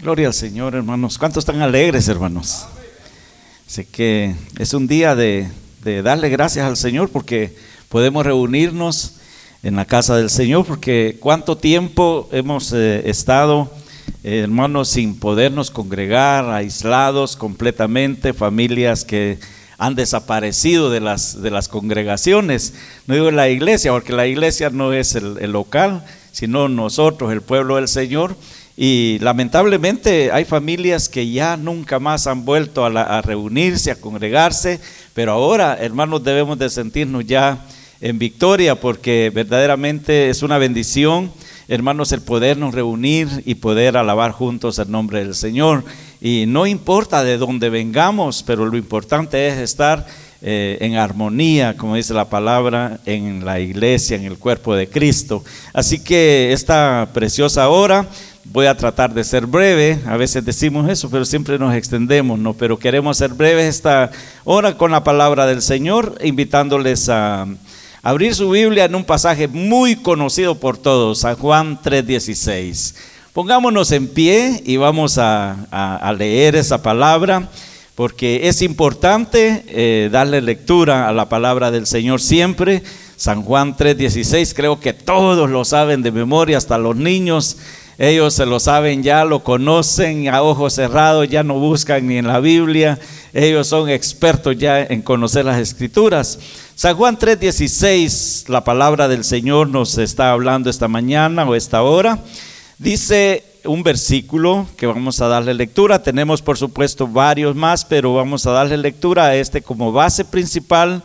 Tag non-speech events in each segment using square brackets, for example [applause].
Gloria al Señor, hermanos. ¿Cuántos están alegres, hermanos? Sé que es un día de, darle gracias al Señor porque podemos reunirnos en la casa del Señor, porque cuánto tiempo hemos eh, estado, eh, hermanos, sin podernos congregar, aislados completamente, familias que han desaparecido de las, congregaciones. No digo la iglesia, porque la iglesia no es el local, sino nosotros, el pueblo del Señor. Y lamentablemente hay familias que ya nunca más han vuelto a, reunirse, a congregarse, pero ahora, hermanos, debemos de sentirnos ya en victoria porque verdaderamente es una bendición, hermanos, el podernos reunir y poder alabar juntos el nombre del Señor. Y no importa de dónde vengamos, pero lo importante es estar eh, en armonía, como dice la palabra, en la iglesia, en el cuerpo de Cristo. Así que esta preciosa hora Voy a tratar de ser breve, a veces decimos eso, pero siempre nos extendemos, ¿no? Pero queremos ser breves esta hora con la palabra del Señor, invitándoles a abrir su Biblia en un pasaje muy conocido por todos, San Juan 3:16. Pongámonos en pie y vamos a, leer esa palabra, porque es importante eh, darle lectura a la palabra del Señor siempre. San Juan 3:16, creo que todos lo saben de memoria, hasta los niños ellos se lo saben ya, lo conocen a ojos cerrados, ya no buscan ni en la Biblia. Ellos son expertos ya en conocer las escrituras. San Juan 3:16, la palabra del Señor nos está hablando esta mañana o esta hora. Dice un versículo que vamos a darle lectura. Tenemos por supuesto varios más, pero vamos a darle lectura a este como base principal,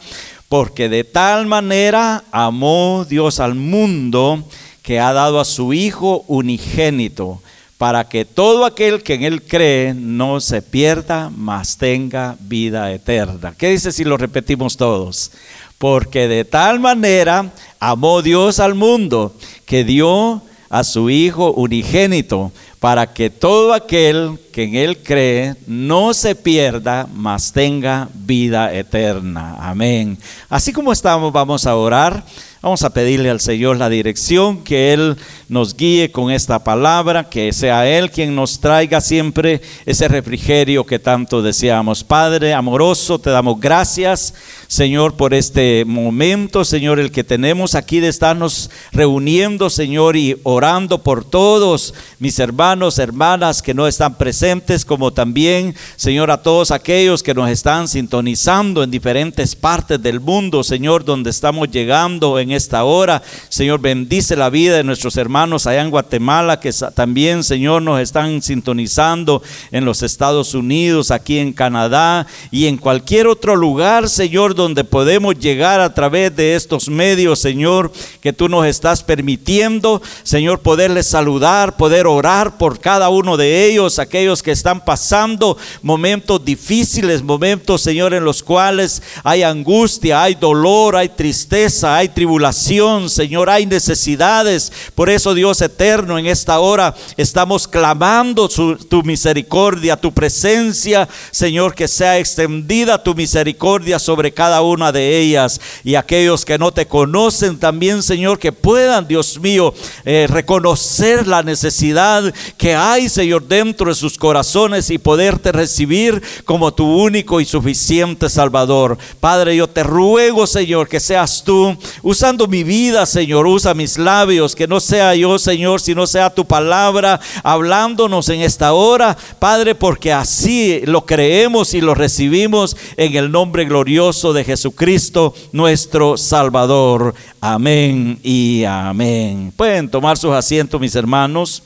porque de tal manera amó Dios al mundo que ha dado a su Hijo unigénito, para que todo aquel que en Él cree no se pierda, mas tenga vida eterna. ¿Qué dice si lo repetimos todos? Porque de tal manera amó Dios al mundo, que dio a su Hijo unigénito, para que todo aquel que en Él cree no se pierda, mas tenga vida eterna. Amén. Así como estamos, vamos a orar. Vamos a pedirle al Señor la dirección, que Él nos guíe con esta palabra, que sea Él quien nos traiga siempre ese refrigerio que tanto deseamos. Padre amoroso, te damos gracias, Señor, por este momento, Señor, el que tenemos aquí de estarnos reuniendo, Señor, y orando por todos mis hermanos, hermanas que no están presentes, como también, Señor, a todos aquellos que nos están sintonizando en diferentes partes del mundo, Señor, donde estamos llegando en esta hora. Señor, bendice la vida de nuestros hermanos allá en Guatemala, que también, Señor, nos están sintonizando en los Estados Unidos, aquí en Canadá y en cualquier otro lugar, Señor, donde podemos llegar a través de estos medios, Señor, que tú nos estás permitiendo, Señor, poderles saludar, poder orar por cada uno de ellos, aquellos que están pasando momentos difíciles, momentos, Señor, en los cuales hay angustia, hay dolor, hay tristeza, hay tribulación Señor, hay necesidades. Por eso, Dios eterno, en esta hora estamos clamando tu misericordia, tu presencia, Señor, que sea extendida tu misericordia sobre cada una de ellas. Y aquellos que no te conocen también, Señor, que puedan, Dios mío, eh, reconocer la necesidad que hay, Señor, dentro de sus corazones y poderte recibir como tu único y suficiente Salvador. Padre, yo te ruego, Señor, que seas tú usando mi vida, Señor. Usa mis labios, que no sea yo, Señor, sino sea tu palabra hablándonos en esta hora, Padre, porque así lo creemos y lo recibimos en el nombre glorioso de Jesucristo, nuestro Salvador. Amén y amén. Pueden tomar sus asientos, mis hermanos.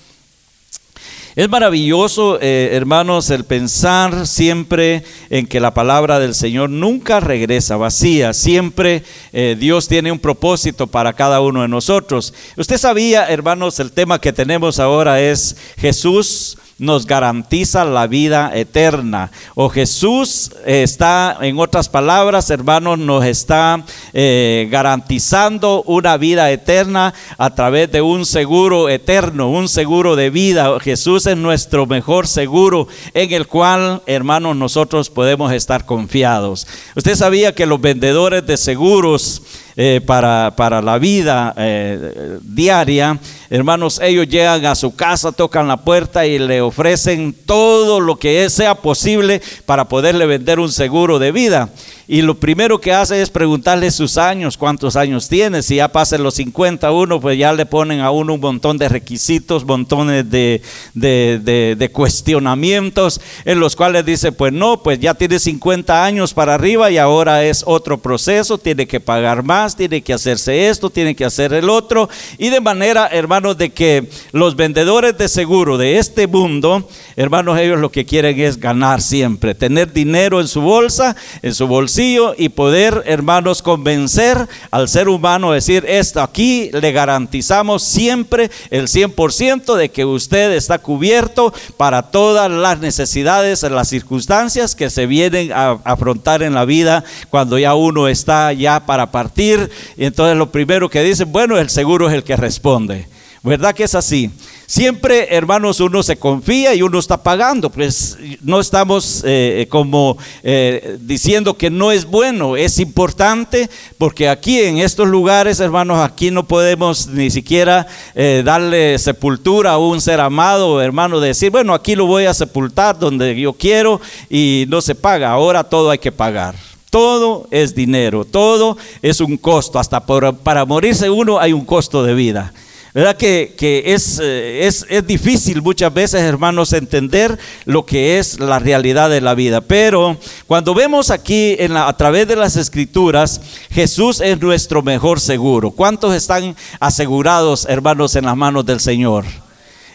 Es maravilloso, eh, hermanos, el pensar siempre en que la palabra del Señor nunca regresa vacía. Siempre eh, Dios tiene un propósito para cada uno de nosotros. Usted sabía, hermanos, el tema que tenemos ahora es Jesús nos garantiza la vida eterna. O Jesús está, en otras palabras, hermanos, nos está eh, garantizando una vida eterna a través de un seguro eterno, un seguro de vida. Jesús es nuestro mejor seguro en el cual, hermanos, nosotros podemos estar confiados. Usted sabía que los vendedores de seguros eh, para, para, la vida eh, diaria, hermanos, ellos llegan a su casa, tocan la puerta y le ofrecen todo lo que sea posible para poderle vender un seguro de vida. Y lo primero que hace es preguntarle sus años, cuántos años tiene. Si ya pasan los 51, pues ya le ponen a uno un montón de requisitos, montones de, de, cuestionamientos, en los cuales dice, pues no, pues ya tiene 50 años para arriba y ahora es otro proceso, tiene que pagar más, tiene que hacerse esto, tiene que hacer el otro. Y de manera, hermanos, de que los vendedores de seguro de este mundo, hermanos, ellos lo que quieren es ganar siempre, tener dinero en su bolsa, en su y poder, hermanos, convencer al ser humano, decir, esto aquí le garantizamos siempre el 100% de que usted está cubierto para todas las necesidades, las circunstancias que se vienen a afrontar en la vida cuando ya uno está ya para partir. Y entonces lo primero que dicen, bueno, el seguro es el que responde. ¿Verdad que es así? Siempre, hermanos, uno se confía y uno está pagando, pues no estamos eh, como eh, diciendo que no es bueno, es importante, porque aquí en estos lugares, hermanos, aquí no podemos ni siquiera eh, darle sepultura a un ser amado, hermano, decir, bueno, aquí lo voy a sepultar donde yo quiero y no se paga, ahora todo hay que pagar. Todo es dinero, todo es un costo, hasta para morirse uno hay un costo de vida. ¿Verdad que, es, eh, es, es, difícil muchas veces, hermanos, entender lo que es la realidad de la vida? Pero cuando vemos aquí en la, a través de las escrituras, Jesús es nuestro mejor seguro. ¿Cuántos están asegurados, hermanos, en las manos del Señor?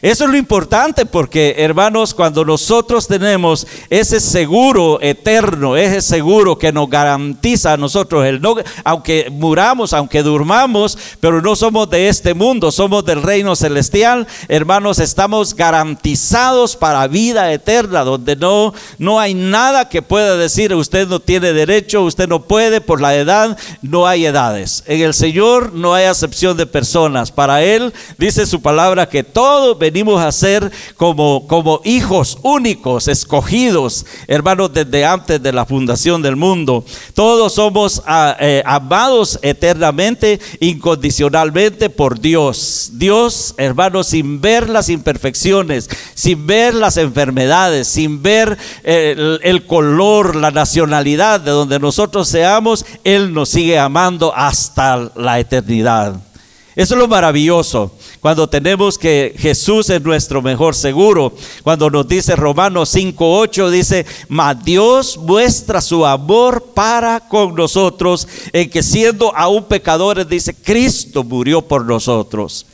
Eso es lo importante porque, hermanos, cuando nosotros tenemos ese seguro eterno, ese seguro que nos garantiza a nosotros, el aunque muramos, aunque durmamos, pero no somos de este mundo, somos del reino celestial, hermanos, estamos garantizados para vida eterna, donde no, no hay nada que pueda decir usted no tiene derecho, usted no puede por la edad, no hay edades. En el Señor no hay acepción de personas. Para Él dice su palabra que todo venimos a ser como, como hijos únicos, escogidos, hermanos, desde antes de la fundación del mundo. Todos somos ah, eh, amados eternamente, incondicionalmente por Dios. Dios, hermanos, sin ver las imperfecciones, sin ver las enfermedades, sin ver eh, el color, la nacionalidad de donde nosotros seamos, Él nos sigue amando hasta la eternidad. Eso es lo maravilloso. Cuando tenemos que Jesús es nuestro mejor seguro. Cuando nos dice Romanos 5.8, dice, mas Dios muestra su amor para con nosotros en que siendo aún pecadores, dice, Cristo murió por nosotros.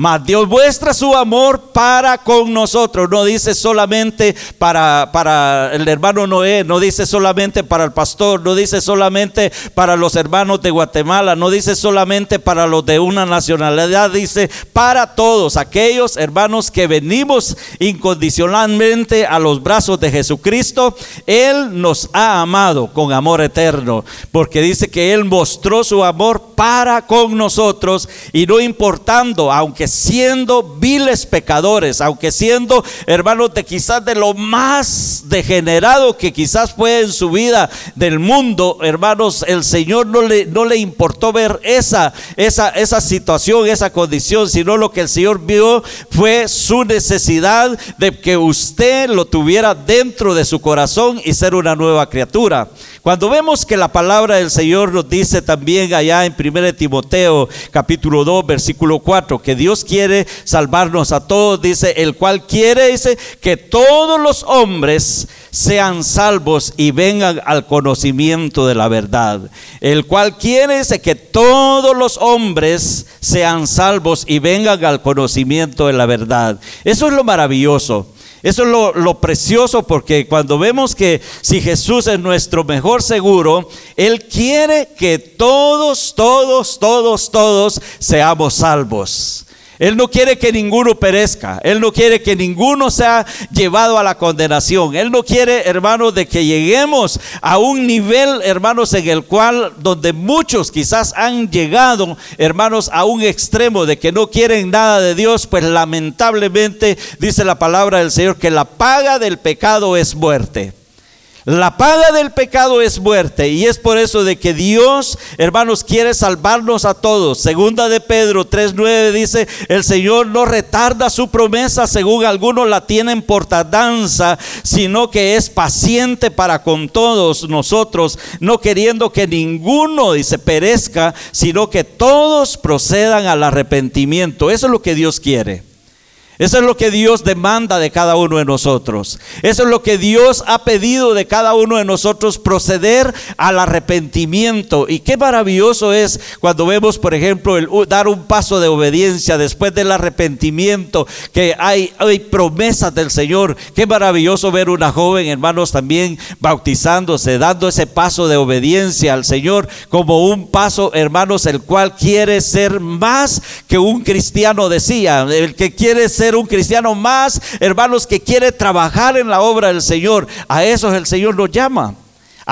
Mas Dios muestra su amor para con nosotros. No dice solamente para, para el hermano Noé, no dice solamente para el pastor, no dice solamente para los hermanos de Guatemala, no dice solamente para los de una nacionalidad, dice para todos aquellos hermanos que venimos incondicionalmente a los brazos de Jesucristo. Él nos ha amado con amor eterno, porque dice que Él mostró su amor para con nosotros y no importando, aunque siendo viles pecadores, aunque siendo hermanos de quizás de lo más degenerado que quizás fue en su vida del mundo, hermanos, el Señor no le, no le importó ver esa, esa, esa situación, esa condición, sino lo que el Señor vio fue su necesidad de que usted lo tuviera dentro de su corazón y ser una nueva criatura. Cuando vemos que la palabra del Señor nos dice también allá en 1 Timoteo capítulo 2 versículo 4 que Dios quiere salvarnos a todos, dice, el cual quiere dice que todos los hombres sean salvos y vengan al conocimiento de la verdad. El cual quiere dice que todos los hombres sean salvos y vengan al conocimiento de la verdad. Eso es lo maravilloso. Eso es lo, precioso porque cuando vemos que si Jesús es nuestro mejor seguro, Él quiere que todos, todos, todos, todos seamos salvos. Él no quiere que ninguno perezca. Él no quiere que ninguno sea llevado a la condenación. Él no quiere, hermanos, de que lleguemos a un nivel, hermanos, en el cual donde muchos quizás han llegado, hermanos, a un extremo de que no quieren nada de Dios, pues lamentablemente dice la palabra del Señor que la paga del pecado es muerte. La paga del pecado es muerte y es por eso de que Dios, hermanos, quiere salvarnos a todos. Segunda de Pedro 3:9 dice, "El Señor no retarda su promesa, según algunos la tienen por tardanza, sino que es paciente para con todos nosotros, no queriendo que ninguno dice perezca, sino que todos procedan al arrepentimiento." Eso es lo que Dios quiere. Eso es lo que Dios demanda de cada uno de nosotros. Eso es lo que Dios ha pedido de cada uno de nosotros, proceder al arrepentimiento. Y qué maravilloso es cuando vemos, por ejemplo, dar un paso de obediencia después del arrepentimiento, que hay, hay promesas del Señor. Qué maravilloso ver una joven, hermanos, también bautizándose, dando ese paso de obediencia al Señor como un paso, hermanos, el cual quiere ser más que un cristiano decía, el que quiere ser un cristiano más, hermanos, que quiere trabajar en la obra del Señor. A esos el Señor nos llama.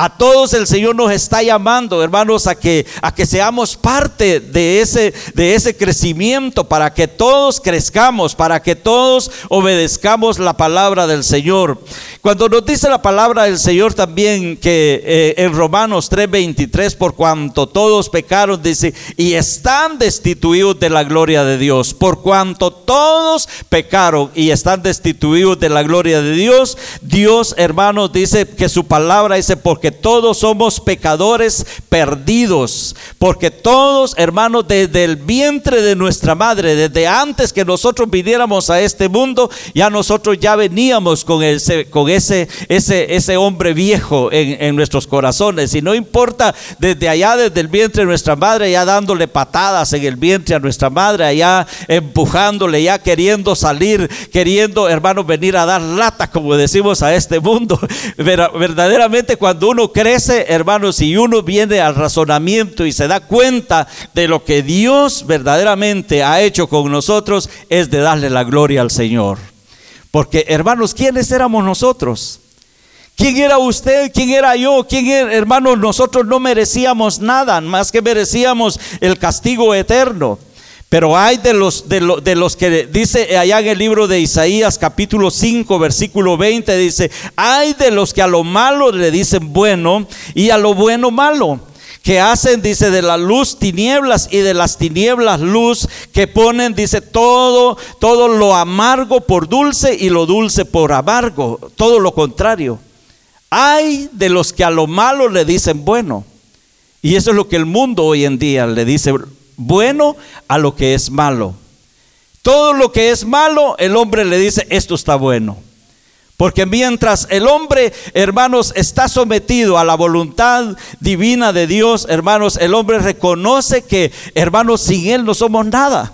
A todos el Señor nos está llamando, hermanos, a que, a que seamos parte de ese, de ese crecimiento, para que todos crezcamos, para que todos obedezcamos la palabra del Señor. Cuando nos dice la palabra del Señor también que eh, en Romanos 3:23, por cuanto todos pecaron, dice, y están destituidos de la gloria de Dios, por cuanto todos pecaron y están destituidos de la gloria de Dios, Dios, hermanos, dice que su palabra dice, porque todos somos pecadores perdidos, porque todos, hermanos, desde el vientre de nuestra madre, desde antes que nosotros viniéramos a este mundo, ya nosotros ya veníamos con ese, con ese, ese, ese hombre viejo en, en nuestros corazones. Y no importa desde allá, desde el vientre de nuestra madre, ya dándole patadas en el vientre a nuestra madre, allá empujándole, ya queriendo salir, queriendo, hermanos, venir a dar lata, como decimos a este mundo. [laughs] Verdaderamente cuando uno crece, hermanos, y uno viene al razonamiento y se da cuenta de lo que Dios verdaderamente ha hecho con nosotros, es de darle la gloria al Señor. Porque, hermanos, ¿quiénes éramos nosotros? ¿Quién era usted? ¿Quién era yo? ¿Quién era, hermanos? Nosotros no merecíamos nada, más que merecíamos el castigo eterno. Pero hay de los, de, los que dice allá en el libro de Isaías capítulo 5 versículo 20 dice, hay de los que a lo malo le dicen bueno y a lo bueno malo que hacen, dice, de la luz tinieblas y de las tinieblas luz, que ponen, dice, todo, todo lo amargo por dulce y lo dulce por amargo, todo lo contrario. Hay de los que a lo malo le dicen bueno. Y eso es lo que el mundo hoy en día le dice bueno a lo que es malo. Todo lo que es malo, el hombre le dice, esto está bueno. Porque mientras el hombre, hermanos, está sometido a la voluntad divina de Dios, hermanos, el hombre reconoce que, hermanos, sin Él no somos nada.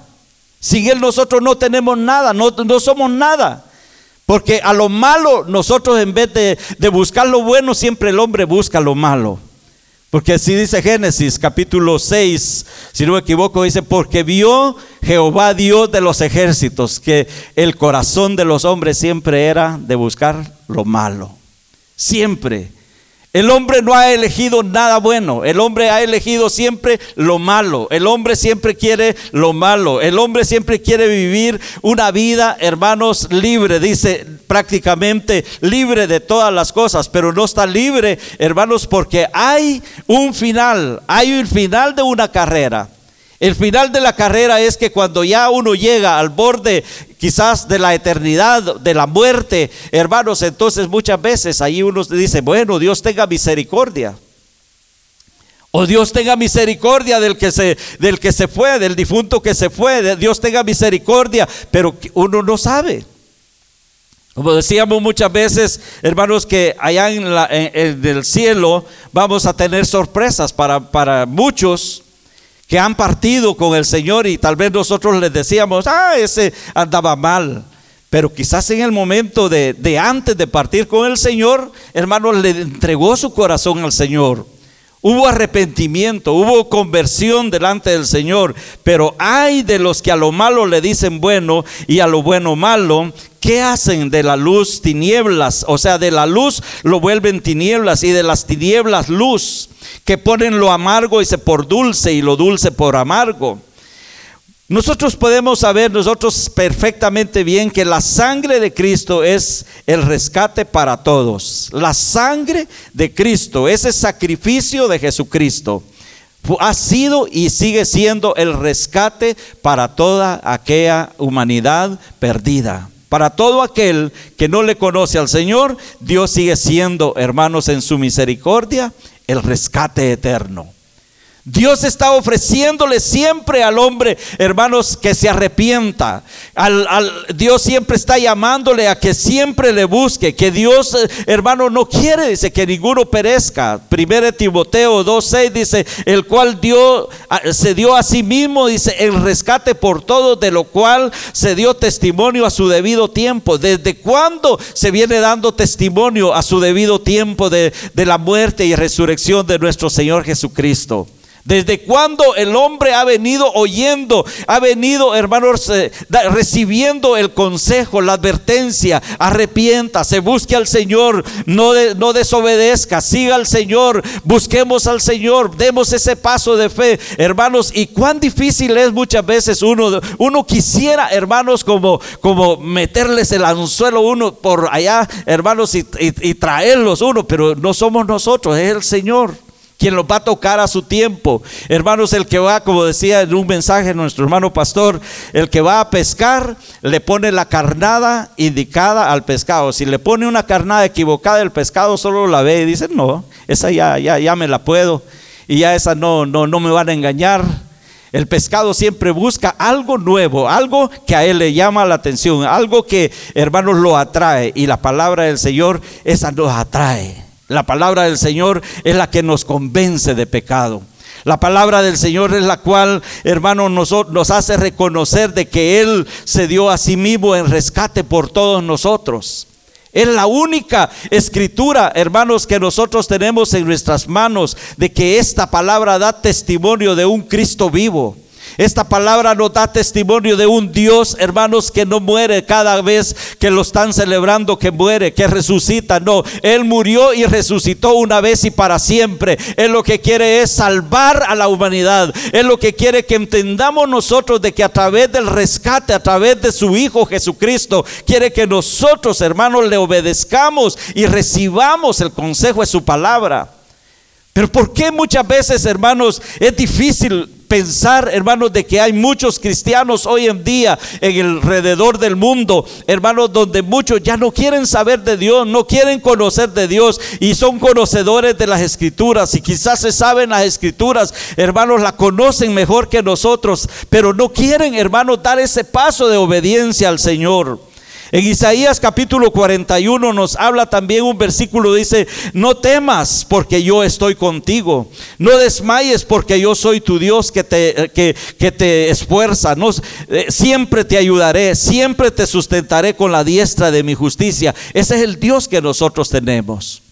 Sin Él nosotros no tenemos nada, no, no somos nada. Porque a lo malo nosotros en vez de, de buscar lo bueno, siempre el hombre busca lo malo. Porque así dice Génesis capítulo 6, si no me equivoco, dice, porque vio Jehová Dios de los ejércitos que el corazón de los hombres siempre era de buscar lo malo. Siempre. El hombre no ha elegido nada bueno, el hombre ha elegido siempre lo malo, el hombre siempre quiere lo malo, el hombre siempre quiere vivir una vida, hermanos, libre, dice prácticamente libre de todas las cosas, pero no está libre, hermanos, porque hay un final, hay un final de una carrera. El final de la carrera es que cuando ya uno llega al borde quizás de la eternidad, de la muerte, hermanos, entonces muchas veces ahí uno dice, bueno, Dios tenga misericordia. O Dios tenga misericordia del que se del que se fue, del difunto que se fue, Dios tenga misericordia, pero uno no sabe. Como decíamos muchas veces, hermanos, que allá en, el cielo vamos a tener sorpresas para, para muchos que han partido con el Señor y tal vez nosotros les decíamos, ah, ese andaba mal. Pero quizás en el momento de, de antes de partir con el Señor, hermanos, le entregó su corazón al Señor. Hubo arrepentimiento, hubo conversión delante del Señor, pero hay de los que a lo malo le dicen bueno y a lo bueno malo, ¿qué hacen de la luz tinieblas? O sea, de la luz lo vuelven tinieblas y de las tinieblas luz que ponen lo amargo y se por dulce y lo dulce por amargo. Nosotros podemos saber nosotros perfectamente bien que la sangre de Cristo es el rescate para todos. La sangre de Cristo, ese sacrificio de Jesucristo, ha sido y sigue siendo el rescate para toda aquella humanidad perdida. Para todo aquel que no le conoce al Señor, Dios sigue siendo, hermanos, en su misericordia, el rescate eterno. Dios está ofreciéndole siempre al hombre, hermanos, que se arrepienta. Al, Dios siempre está llamándole a que siempre le busque. Que Dios, eh, hermano, no quiere, dice, que ninguno perezca. Primero Timoteo 2.6 dice, el cual dio, se dio a sí mismo, dice, el rescate por todo, de lo cual se dio testimonio a su debido tiempo. ¿Desde cuándo se viene dando testimonio a su debido tiempo de la muerte y resurrección de nuestro Señor Jesucristo? Desde cuando el hombre ha venido oyendo, ha venido, hermanos, eh, recibiendo el consejo, la advertencia, arrepienta, se busque al Señor, no, no desobedezca, siga al Señor, busquemos al Señor, demos ese paso de fe, hermanos, y cuán difícil es muchas veces uno, uno quisiera, hermanos, como, como meterles el anzuelo uno por allá, hermanos, y, y traerlos uno, pero no somos nosotros, es el Señor quien los va a tocar a su tiempo. Hermanos, el que va, como decía en un mensaje nuestro hermano pastor, el que va a pescar, le pone la carnada indicada al pescado. Si le pone una carnada equivocada, el pescado solo la ve y dice, no, esa ya, ya, ya me la puedo. Y ya esa no, no, no me van a engañar. El pescado siempre busca algo nuevo, algo que a él le llama la atención, algo que, hermanos, lo atrae. Y la palabra del Señor, esa nos atrae. La palabra del Señor es la que nos convence de pecado. La palabra del Señor es la cual, hermano, nos, nos, hace reconocer de que Él se dio a sí mismo en rescate por todos nosotros. Es la única escritura, hermanos, que nosotros tenemos en nuestras manos de que esta palabra da testimonio de un Cristo vivo. Esta palabra nos da testimonio de un Dios, hermanos, que no muere cada vez que lo están celebrando, que muere, que resucita. No, Él murió y resucitó una vez y para siempre. Él lo que quiere es salvar a la humanidad. Él lo que quiere que entendamos nosotros de que a través del rescate, a través de su Hijo Jesucristo, quiere que nosotros, hermanos, le obedezcamos y recibamos el consejo de su palabra. Pero ¿por qué muchas veces, hermanos, es difícil pensar, hermanos, de que hay muchos cristianos hoy en día en el alrededor del mundo, hermanos, donde muchos ya no quieren saber de Dios, no quieren conocer de Dios y son conocedores de las escrituras y quizás se saben las escrituras, hermanos, la conocen mejor que nosotros, pero no quieren, hermanos, dar ese paso de obediencia al Señor. En Isaías capítulo 41 nos habla también un versículo, dice, no temas porque yo estoy contigo, no desmayes porque yo soy tu Dios que te, que, que te esfuerza, no, eh, siempre te ayudaré, siempre te sustentaré con la diestra de mi justicia. Ese es el Dios que nosotros tenemos.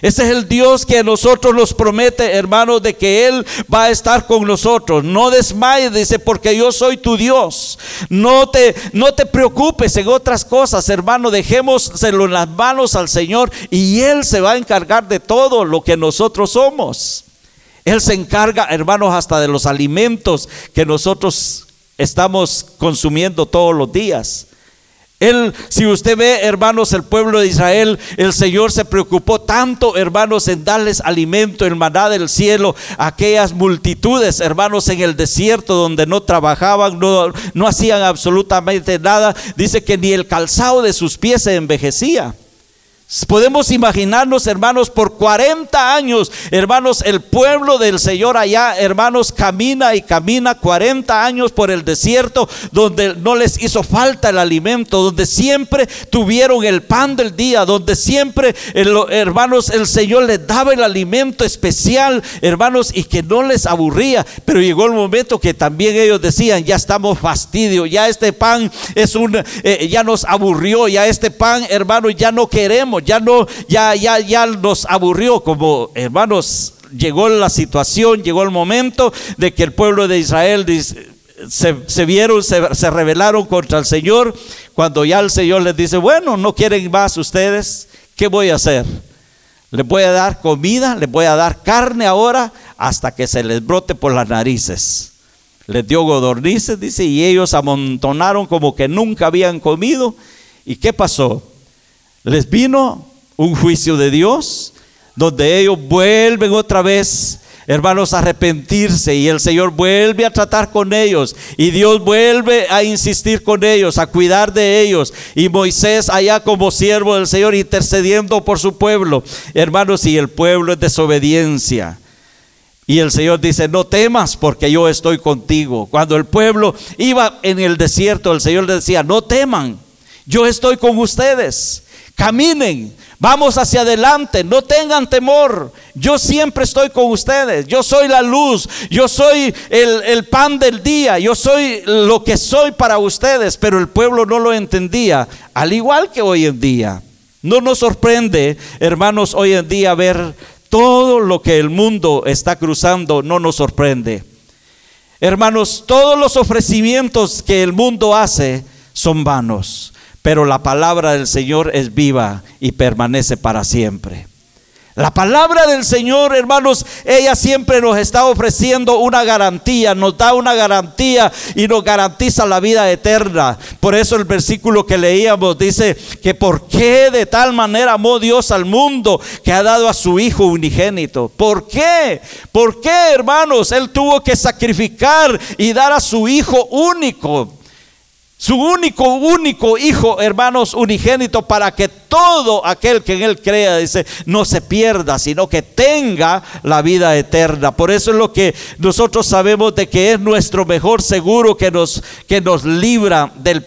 Ese es el Dios que a nosotros nos promete, hermanos, de que Él va a estar con nosotros. No desmayes, dice, porque yo soy tu Dios. No te, no te preocupes en otras cosas, hermano. Dejémoselo en las manos al Señor y Él se va a encargar de todo lo que nosotros somos. Él se encarga, hermanos, hasta de los alimentos que nosotros estamos consumiendo todos los días. Él, si usted ve, hermanos, el pueblo de Israel, el Señor se preocupó tanto, hermanos, en darles alimento, el maná del cielo, aquellas multitudes, hermanos, en el desierto donde no trabajaban, no, no hacían absolutamente nada. Dice que ni el calzado de sus pies se envejecía. Podemos imaginarnos, hermanos, por 40 años, hermanos, el pueblo del Señor allá, hermanos, camina y camina 40 años por el desierto, donde no les hizo falta el alimento, donde siempre tuvieron el pan del día, donde siempre, hermanos, el Señor les daba el alimento especial, hermanos, y que no les aburría. Pero llegó el momento que también ellos decían, ya estamos fastidios, ya este pan es un, eh, ya nos aburrió, ya este pan, hermanos, ya no queremos ya no, ya, ya, ya nos aburrió como hermanos. Llegó la situación, llegó el momento de que el pueblo de Israel se, vieron, se, se rebelaron contra el Señor. Cuando ya el Señor les dice, bueno, no quieren más ustedes, ¿qué voy a hacer? Les voy a dar comida, les voy a dar carne ahora hasta que se les brote por las narices. les dio godornices, dice, y ellos amontonaron como que nunca habían comido. ¿Y qué pasó? Les vino un juicio de Dios, donde ellos vuelven otra vez hermanos, arrepentirse y el Señor vuelve a tratar con ellos y Dios vuelve a insistir con ellos, a cuidar de ellos y Moisés allá como siervo del Señor intercediendo por su pueblo, hermanos, y el pueblo es desobediencia. Y el Señor dice, no temas porque yo estoy contigo. Cuando el pueblo iba en el desierto, el Señor le decía, no teman, yo estoy con ustedes. Caminen, Vamos hacia adelante, no tengan temor. Yo siempre estoy con ustedes. Yo soy la luz, yo soy el, pan del día, yo soy lo que soy para ustedes, pero el pueblo no lo entendía, al igual que hoy en día. No nos sorprende, hermanos, hoy en día ver todo lo que el mundo está cruzando, no nos sorprende. Hermanos, todos los ofrecimientos que el mundo hace son vanos pero la palabra del Señor es viva y permanece para siempre. La palabra del Señor, hermanos, ella siempre nos está ofreciendo una garantía, nos da una garantía y nos garantiza la vida eterna. Por eso el versículo que leíamos dice que por qué de tal manera amó Dios al mundo que ha dado a su Hijo unigénito. ¿Por qué? ¿Por qué, hermanos? Él tuvo que sacrificar y dar a su Hijo único. Su único, único hijo, hermanos, unigénito, para que todo aquel que en él crea, dice, no se pierda, sino que tenga la vida eterna. Por eso es lo que nosotros sabemos de que es nuestro mejor seguro que nos, que nos libra del,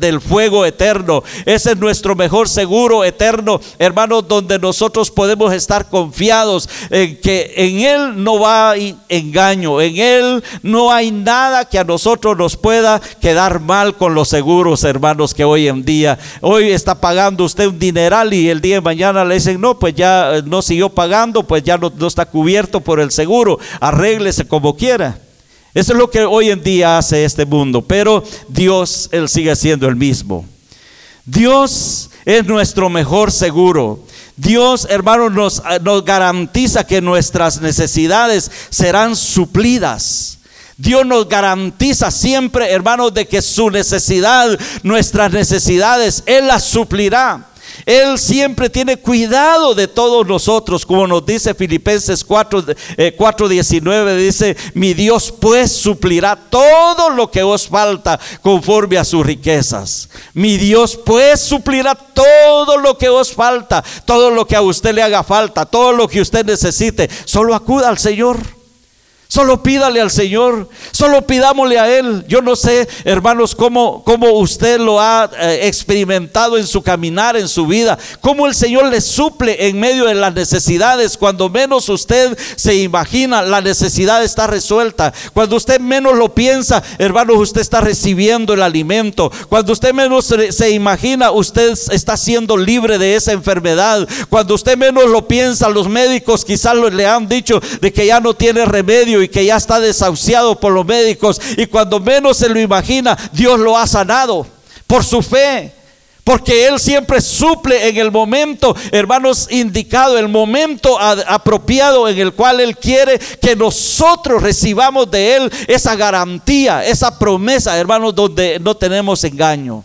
del fuego eterno. Ese es nuestro mejor seguro eterno, hermanos, donde nosotros podemos estar confiados en que en él no va engaño, en él no hay nada que a nosotros nos pueda quedar mal con los seguros, hermanos, que hoy en día, hoy está pagando usted un dineral y el día de mañana le dicen, no, pues ya eh, no siguió pagando, pues ya no, está cubierto por el seguro, arréglese como quiera. Eso es lo que hoy en día hace este mundo, pero Dios, Él sigue siendo el mismo. Dios es nuestro mejor seguro. Dios, hermanos, nos, eh, nos garantiza que nuestras necesidades serán suplidas. Dios nos garantiza siempre, hermanos, de que su necesidad, nuestras necesidades, Él las suplirá. Él siempre tiene cuidado de todos nosotros, como nos dice Filipenses 4, 4:19, eh, dice, mi Dios pues suplirá todo lo que os falta conforme a sus riquezas. Mi Dios pues suplirá todo lo que os falta, todo lo que a usted le haga falta, todo lo que usted necesite. Solo acuda al Señor. Solo pídale al Señor, solo pidámosle a Él. Yo no sé, hermanos, cómo, cómo usted lo ha eh, experimentado en su caminar, en su vida, cómo el Señor le suple en medio de las necesidades. Cuando menos usted se imagina, la necesidad está resuelta. Cuando usted menos lo piensa, hermanos, usted está recibiendo el alimento. Cuando usted menos se imagina, usted está siendo libre de esa enfermedad. Cuando usted menos lo piensa, los médicos quizás le han dicho de que ya no tiene remedio y que ya está desahuciado por los médicos y cuando menos se lo imagina, Dios lo ha sanado por su fe. Porque Él siempre suple en el momento, hermanos, indicado, el momento apropiado en el cual Él quiere que nosotros recibamos de Él esa garantía, esa promesa, hermanos, donde no tenemos engaño.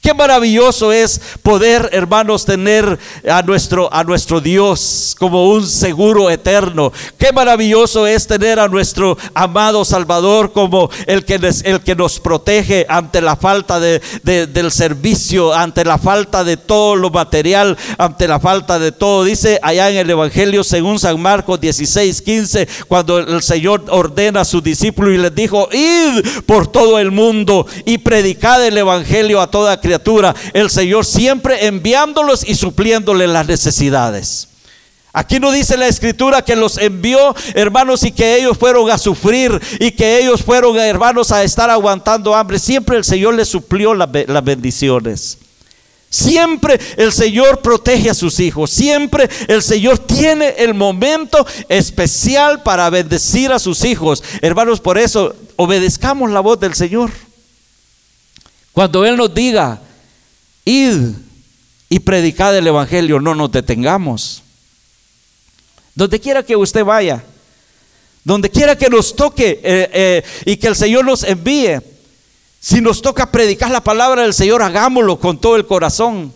Qué maravilloso es poder, hermanos, tener a nuestro, a nuestro Dios como un seguro eterno. Qué maravilloso es tener a nuestro amado Salvador como el que, el que nos protege ante la falta de, del servicio, ante la falta de todo lo material, ante la falta de todo. Dice allá en el Evangelio según San Marcos 16, 15, cuando el Señor ordena a sus discípulos y les dijo, id por todo el mundo y predicad el Evangelio a toda criatura el Señor siempre enviándolos y supliéndoles las necesidades. Aquí no dice la escritura que los envió, hermanos, y que ellos fueron a sufrir y que ellos fueron, hermanos, a estar aguantando hambre. Siempre el Señor les suplió las bendiciones. Siempre el Señor protege a sus hijos. Siempre el Señor tiene el momento especial para bendecir a sus hijos. Hermanos, por eso obedezcamos la voz del Señor. Cuando Él nos diga, id y predicad el Evangelio, no nos detengamos. Donde quiera que usted vaya, Donde quiera que nos toque eh, eh, y que el Señor nos envíe, si nos toca predicar la palabra del Señor, hagámoslo con todo el corazón,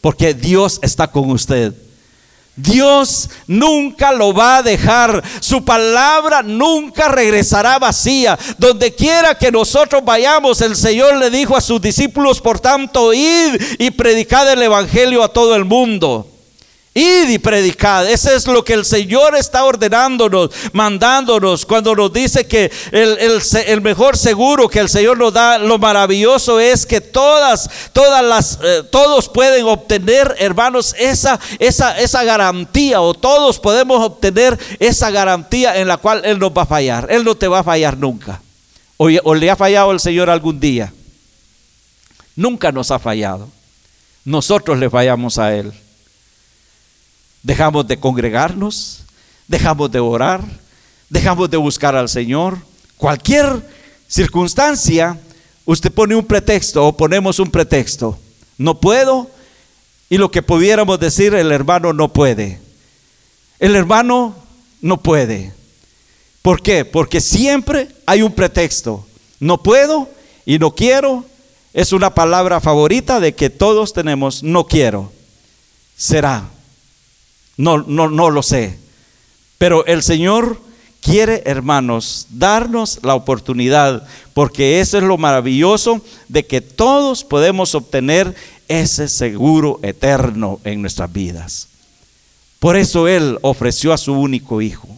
porque Dios está con usted. Dios nunca lo va a dejar. Su palabra nunca regresará vacía. Donde quiera que nosotros vayamos, el Señor le dijo a sus discípulos, por tanto, id y predicad el Evangelio a todo el mundo. Id y predicad. Ese es lo que el Señor está ordenándonos, mandándonos, cuando nos dice que el, mejor seguro que el Señor nos da, lo maravilloso es que todas, todas las, eh, todos pueden obtener, hermanos, esa, esa, esa garantía, o todos podemos obtener esa garantía en la cual Él nos va a fallar. Él no te va a fallar nunca. O, o le ha fallado el Señor algún día. Nunca nos ha fallado. Nosotros le fallamos a Él dejamos de congregarnos, dejamos de orar, dejamos de buscar al Señor. Cualquier circunstancia, usted pone un pretexto o ponemos un pretexto. No puedo y lo que pudiéramos decir, el hermano no puede. El hermano no puede. ¿Por qué? Porque siempre hay un pretexto. No puedo y no quiero. Es una palabra favorita de que todos tenemos, no quiero. Será. No, no, no lo sé. Pero el Señor quiere, hermanos, darnos la oportunidad, porque eso es lo maravilloso de que todos podemos obtener ese seguro eterno en nuestras vidas. Por eso Él ofreció a su único hijo.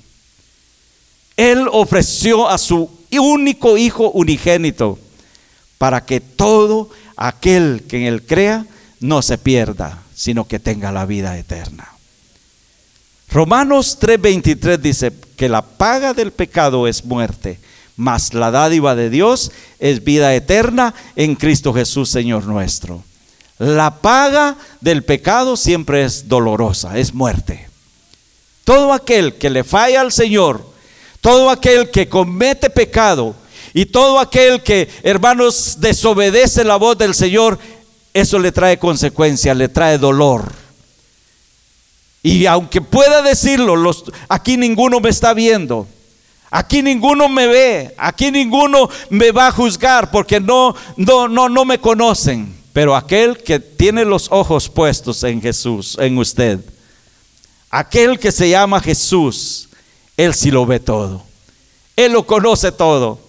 Él ofreció a su único hijo unigénito para que todo aquel que en Él crea no se pierda, sino que tenga la vida eterna. Romanos 3:23 dice que la paga del pecado es muerte, mas la dádiva de Dios es vida eterna en Cristo Jesús, Señor nuestro. La paga del pecado siempre es dolorosa, es muerte. Todo aquel que le falla al Señor, todo aquel que comete pecado y todo aquel que, hermanos, desobedece la voz del Señor, eso le trae consecuencias, le trae dolor. Y aunque pueda decirlo, aquí ninguno me está viendo. Aquí ninguno me ve, aquí ninguno me va a juzgar porque no, no, no, no me conocen. Pero aquel que tiene los ojos puestos en Jesús, en usted, aquel que se llama Jesús, él sí lo ve todo. Él lo conoce todo.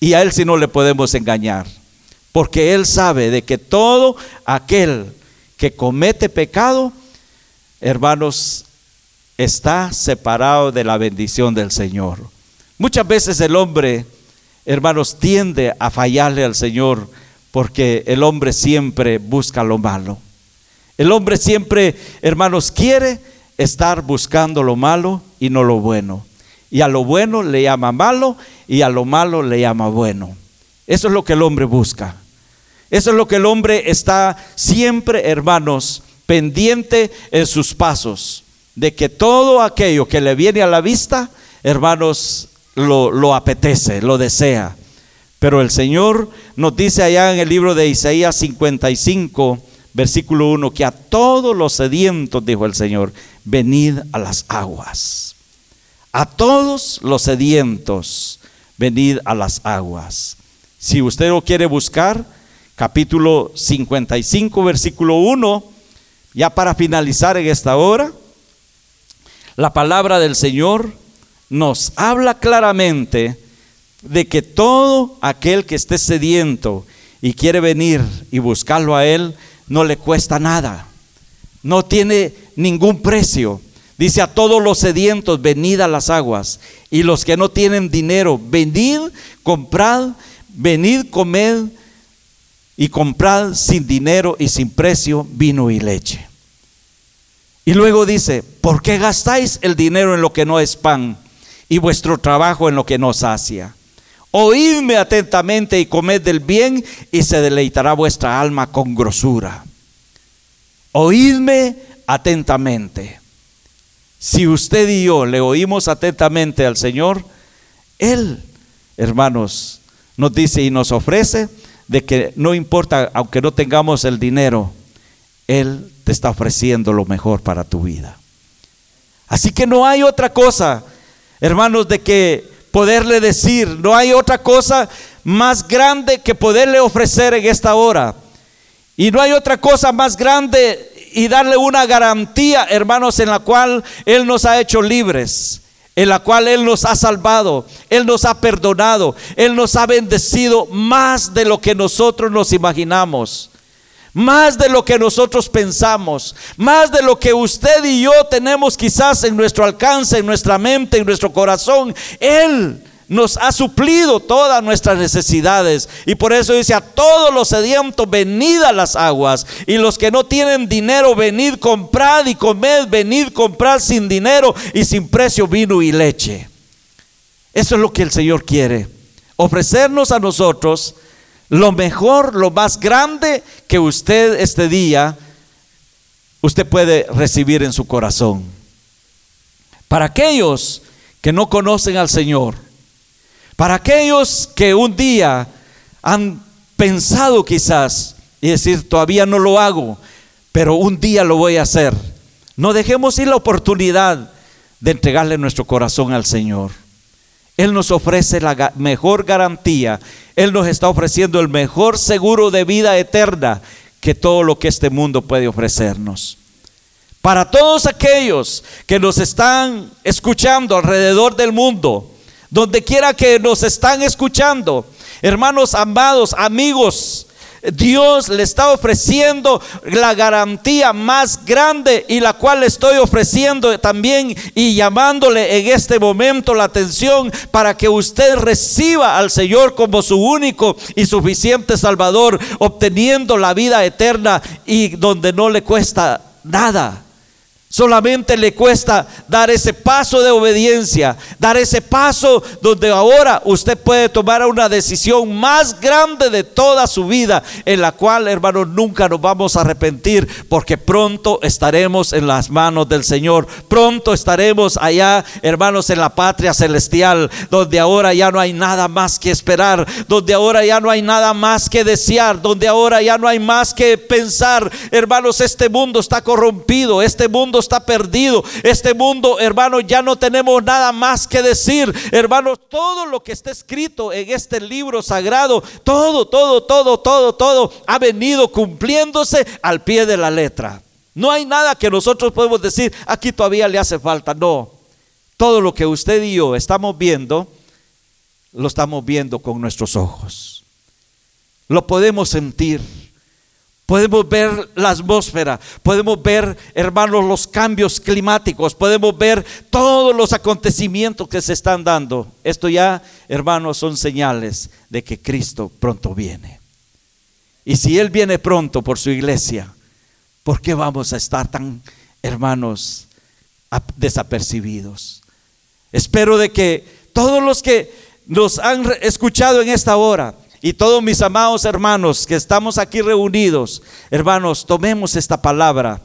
Y a él sí no le podemos engañar. Porque él sabe de que todo aquel que comete pecado, hermanos, está separado de la bendición del Señor. Muchas veces el hombre, hermanos, tiende a fallarle al Señor porque el hombre siempre busca lo malo. El hombre siempre, hermanos, quiere estar buscando lo malo y no lo bueno. Y a lo bueno le llama malo y a lo malo le llama bueno. Eso es lo que el hombre busca. Eso es lo que el hombre está siempre, hermanos, pendiente en sus pasos, de que todo aquello que le viene a la vista, hermanos, lo, apetece, lo desea. Pero el Señor nos dice allá en el libro de Isaías 55, versículo 1, que a todos los sedientos, dijo el Señor, venid a las aguas. A todos los sedientos, venid a las aguas. Si usted lo quiere buscar, capítulo 55, versículo 1, ya para finalizar en esta hora, la palabra del Señor nos habla claramente de que todo aquel que esté sediento y quiere venir y buscarlo a Él, no le cuesta nada, no tiene ningún precio. Dice a todos los sedientos, venid a las aguas, y los que no tienen dinero, venid, comprad, venid, comed y comprad sin dinero y sin precio vino y leche. Y luego dice, ¿por qué gastáis el dinero en lo que no es pan y vuestro trabajo en lo que no sacia? Oídme atentamente y comed del bien y se deleitará vuestra alma con grosura. Oídme atentamente. Si usted y yo le oímos atentamente al Señor, Él, hermanos, nos dice y nos ofrece de que no importa, aunque no tengamos el dinero, Él te está ofreciendo lo mejor para tu vida. Así que no hay otra cosa, hermanos, de que poderle decir, no hay otra cosa más grande que poderle ofrecer en esta hora. Y no hay otra cosa más grande y darle una garantía, hermanos, en la cual Él nos ha hecho libres, en la cual Él nos ha salvado, Él nos ha perdonado, Él nos ha bendecido más de lo que nosotros nos imaginamos. Más de lo que nosotros pensamos, más de lo que usted y yo tenemos quizás en nuestro alcance, en nuestra mente, en nuestro corazón. Él nos ha suplido todas nuestras necesidades. Y por eso dice a todos los sedientos, venid a las aguas. Y los que no tienen dinero, venid, comprad y comed, venid, comprad sin dinero y sin precio vino y leche. Eso es lo que el Señor quiere. Ofrecernos a nosotros lo mejor, lo más grande que usted este día, usted puede recibir en su corazón. Para aquellos que no conocen al Señor, para aquellos que un día han pensado quizás y decir, todavía no lo hago, pero un día lo voy a hacer. No dejemos ir la oportunidad de entregarle nuestro corazón al Señor. Él nos ofrece la mejor garantía. Él nos está ofreciendo el mejor seguro de vida eterna que todo lo que este mundo puede ofrecernos. Para todos aquellos que nos están escuchando alrededor del mundo, donde quiera que nos están escuchando, hermanos amados, amigos, Dios le está ofreciendo la garantía más grande y la cual le estoy ofreciendo también y llamándole en este momento la atención para que usted reciba al Señor como su único y suficiente Salvador, obteniendo la vida eterna y donde no le cuesta nada. Solamente le cuesta dar ese paso de obediencia, dar ese paso donde ahora usted puede tomar una decisión más grande de toda su vida, en la cual, hermanos, nunca nos vamos a arrepentir, porque pronto estaremos en las manos del Señor. Pronto estaremos allá, hermanos, en la patria celestial, donde ahora ya no hay nada más que esperar, donde ahora ya no hay nada más que desear, donde ahora ya no hay más que pensar. Hermanos, este mundo está corrompido, este mundo está perdido. Este mundo, hermano, ya no tenemos nada más que decir. Hermanos, todo lo que está escrito en este libro sagrado, todo, todo, todo, todo, todo ha venido cumpliéndose al pie de la letra. No hay nada que nosotros podemos decir, aquí todavía le hace falta. No, todo lo que usted y yo estamos viendo, lo estamos viendo con nuestros ojos. Lo podemos sentir. Podemos ver la atmósfera, podemos ver, hermanos, los cambios climáticos, podemos ver todos los acontecimientos que se están dando. Esto ya, hermanos, son señales de que Cristo pronto viene. Y si Él viene pronto por su iglesia, ¿por qué vamos a estar tan, hermanos, desapercibidos? Espero de que todos los que nos han escuchado en esta hora, y todos mis amados hermanos que estamos aquí reunidos, hermanos, tomemos esta palabra.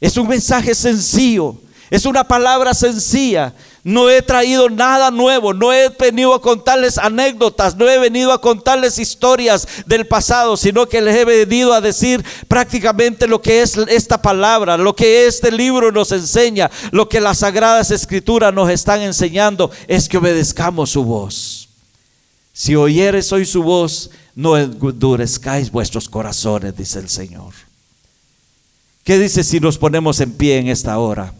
Es un mensaje sencillo, es una palabra sencilla. No he traído nada nuevo, no he venido a contarles anécdotas, no he venido a contarles historias del pasado, sino que les he venido a decir prácticamente lo que es esta palabra, lo que este libro nos enseña, lo que las sagradas escrituras nos están enseñando, es que obedezcamos su voz. Si oyeres hoy su voz, no endurezcáis vuestros corazones, dice el Señor. ¿Qué dice si nos ponemos en pie en esta hora?